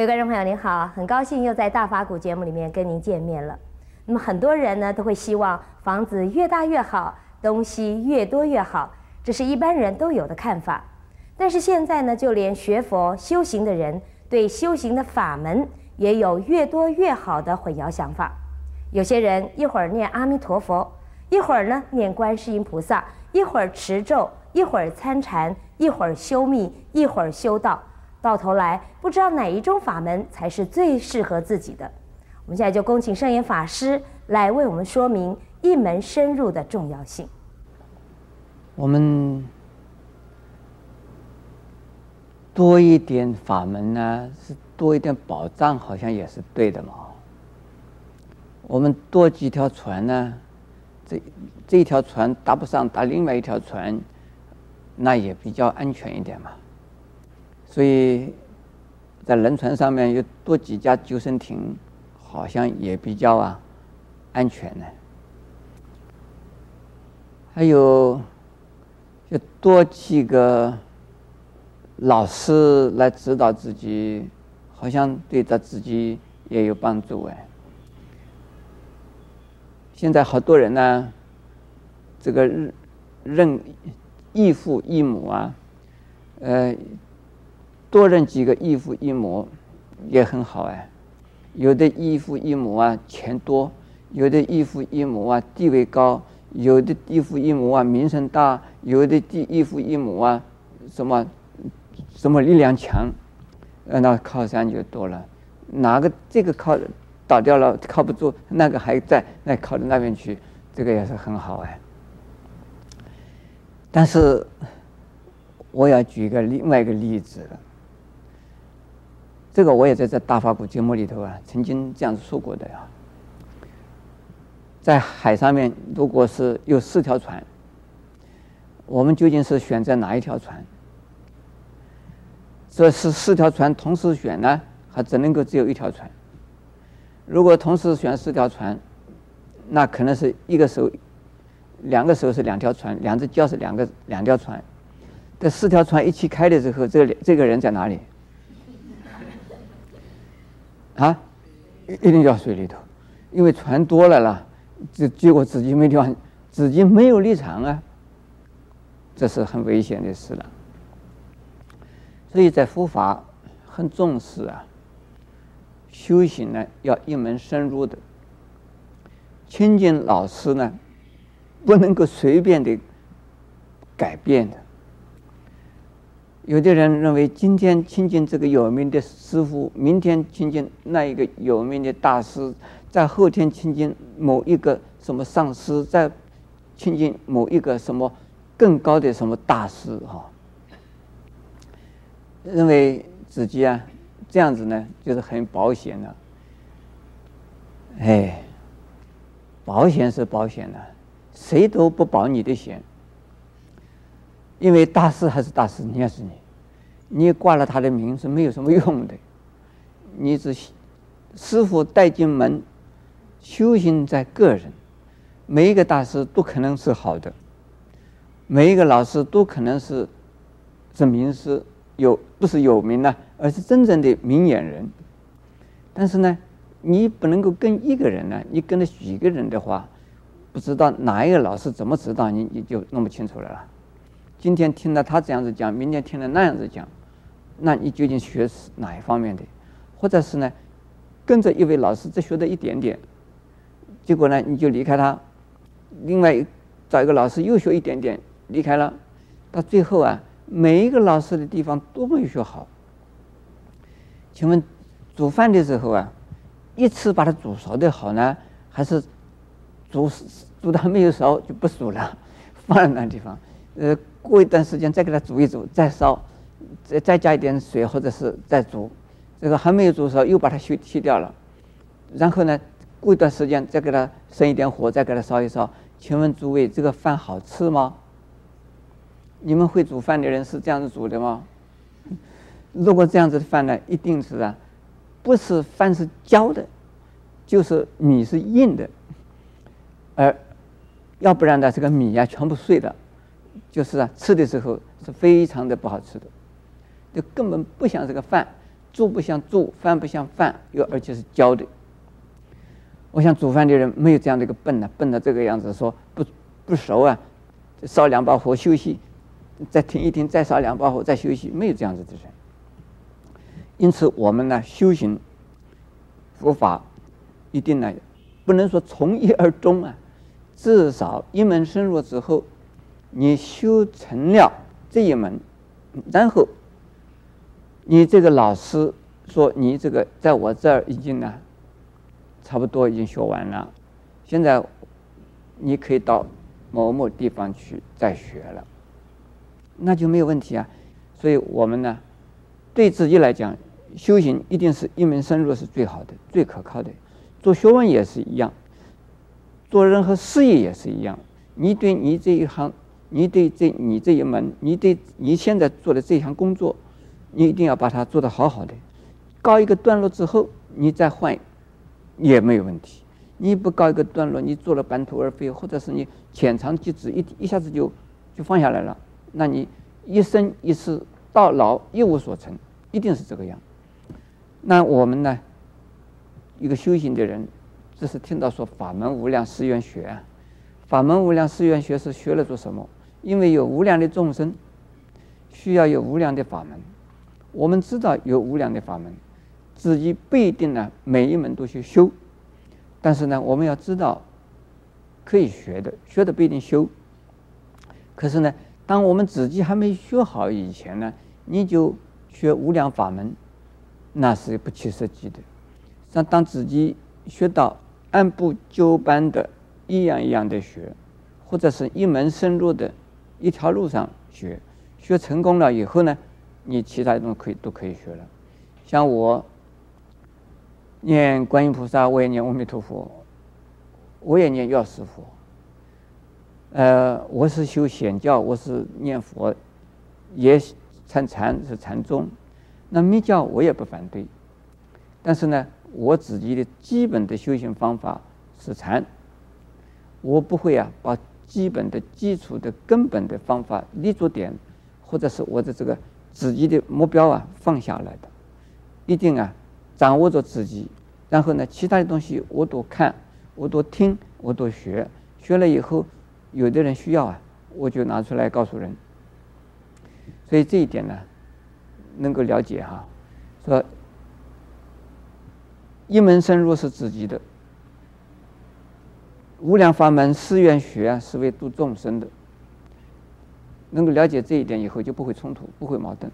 各位观众朋友，您好，很高兴又在大法古节目里面跟您见面了。那么很多人呢都会希望房子越大越好，东西越多越好，这是一般人都有的看法。但是现在呢，就连学佛修行的人对修行的法门也有越多越好的混淆想法。有些人一会儿念阿弥陀佛，一会儿呢念观世音菩萨，一会儿持咒，一会儿参禅，一会儿修密，一会儿修道。到头来不知道哪一种法门才是最适合自己的。我们现在就恭请圣严法师来为我们说明一门深入的重要性。我们多一点法门呢，是多一点保障，好像也是对的嘛。我们多几条船呢，这这一条船搭不上搭另外一条船，那也比较安全一点嘛。所以，在轮船上面有多几家救生艇，好像也比较啊安全呢。还有，就多几个老师来指导自己，好像对他自己也有帮助哎。现在好多人呢，这个认异父异母啊，呃。多认几个异父异母也很好哎，有的异父异母啊钱多，有的异父异母啊地位高，有的异父异母啊名声大，有的异异父异母啊什么什么力量强，那靠山就多了。哪个这个靠倒掉了靠不住，那个还在，那靠到那边去，这个也是很好哎。但是我要举个另外一个例子了。这个我也在这大法鼓节目里头啊，曾经这样子说过的呀。在海上面，如果是有四条船，我们究竟是选择哪一条船？这是四条船同时选呢，还只能够只有一条船？如果同时选四条船，那可能是一个手，两个手是两条船，两只脚是两个两条船。这四条船一起开的时候，这个这个人在哪里？啊，一定要水里头，因为船多了啦，这结果自己没地方，自己没有立场啊，这是很危险的事了。所以在佛法很重视啊，修行呢要一门深入的，亲近老师呢不能够随便的改变的。有的人认为，今天亲近这个有名的师傅，明天亲近那一个有名的大师，在后天亲近某一个什么上师，再亲近某一个什么更高的什么大师哈，认为自己啊这样子呢就是很保险的，哎，保险是保险的，谁都不保你的险。因为大师还是大师，你也是你，你挂了他的名是没有什么用的。你只师傅带进门，修行在个人，每一个大师都可能是好的，每一个老师都可能是是名师，有不是有名呢，而是真正的明眼人。但是呢，你不能够跟一个人呢，你跟了几个人的话，不知道哪一个老师怎么指导你，你就弄不清楚了啦。今天听了他这样子讲，明天听了那样子讲，那你究竟学是哪一方面的？或者是呢，跟着一位老师只学的一点点，结果呢你就离开他，另外找一个老师又学一点点，离开了，到最后啊，每一个老师的地方都没有学好。请问煮饭的时候啊，一次把它煮熟的好呢，还是煮煮到没有熟就不煮了，放在那地方？呃。过一段时间再给它煮一煮，再烧，再再加一点水，或者是再煮，这个还没有煮熟，又把它去去掉了。然后呢，过一段时间再给它生一点火，再给它烧一烧。请问诸位，这个饭好吃吗？你们会煮饭的人是这样子煮的吗？如果这样子的饭呢，一定是啊，不是饭是焦的，就是米是硬的，而要不然呢，这个米呀全部碎了。就是啊，吃的时候是非常的不好吃的，就根本不像这个饭。做不像做，饭不像饭，又而且是焦的。我想煮饭的人没有这样的一个笨呢，笨到这个样子说不不熟啊，烧两把火休息，再停一停，再烧两把火再休息，没有这样子的人。因此，我们呢修行佛法，一定呢不能说从一而终啊，至少一门深入之后，你修成了这一门，然后你这个老师说你这个在我这儿已经呢。差不多已经学完了，现在你可以到某某地方去再学了，那就没有问题啊。所以我们呢，对自己来讲，修行一定是一门深入是最好的、最可靠的。做学问也是一样，做任何事业也是一样。你对你这一行，你对这你这一门，你对你现在做的这项工作，你一定要把它做得好好的。告一个段落之后，你再换。也没有问题，你不告一个段落，你做了半途而废，或者是你浅尝即止，一一下子就就放下来了，那你一生一世到老一无所成，一定是这个样。那我们呢，一个修行的人，只是听到说法门无量誓愿学，法门无量誓愿学是学了做什么？因为有无量的众生需要有无量的法门，我们知道有无量的法门。自己不一定呢，每一门都去修，但是呢，我们要知道，可以学的，学的不一定修。可是呢，当我们自己还没学好以前呢，你就学无量法门，那是不切实际的。像当自己学到按部就班的，一样一样的学，或者是一门深入的一条路上学，学成功了以后呢，你其他东西可以都可以学了。像我。念观音菩萨，我也念阿弥陀佛，我也念药师佛。呃，我是修显教，我是念佛，也参禅是禅宗。那密教我也不反对，但是呢，我自己的基本的修行方法是禅。我不会啊，把基本的基础的根本的方法立足点，或者是我的这个自己的目标啊放下来的，一定啊。掌握着自己，然后呢，其他的东西我都看，我都听，我都学。学了以后，有的人需要啊，我就拿出来告诉人。所以这一点呢，能够了解哈，说一门深入是自己的，无量法门誓愿学，是为度众生的。能够了解这一点以后，就不会冲突，不会矛盾。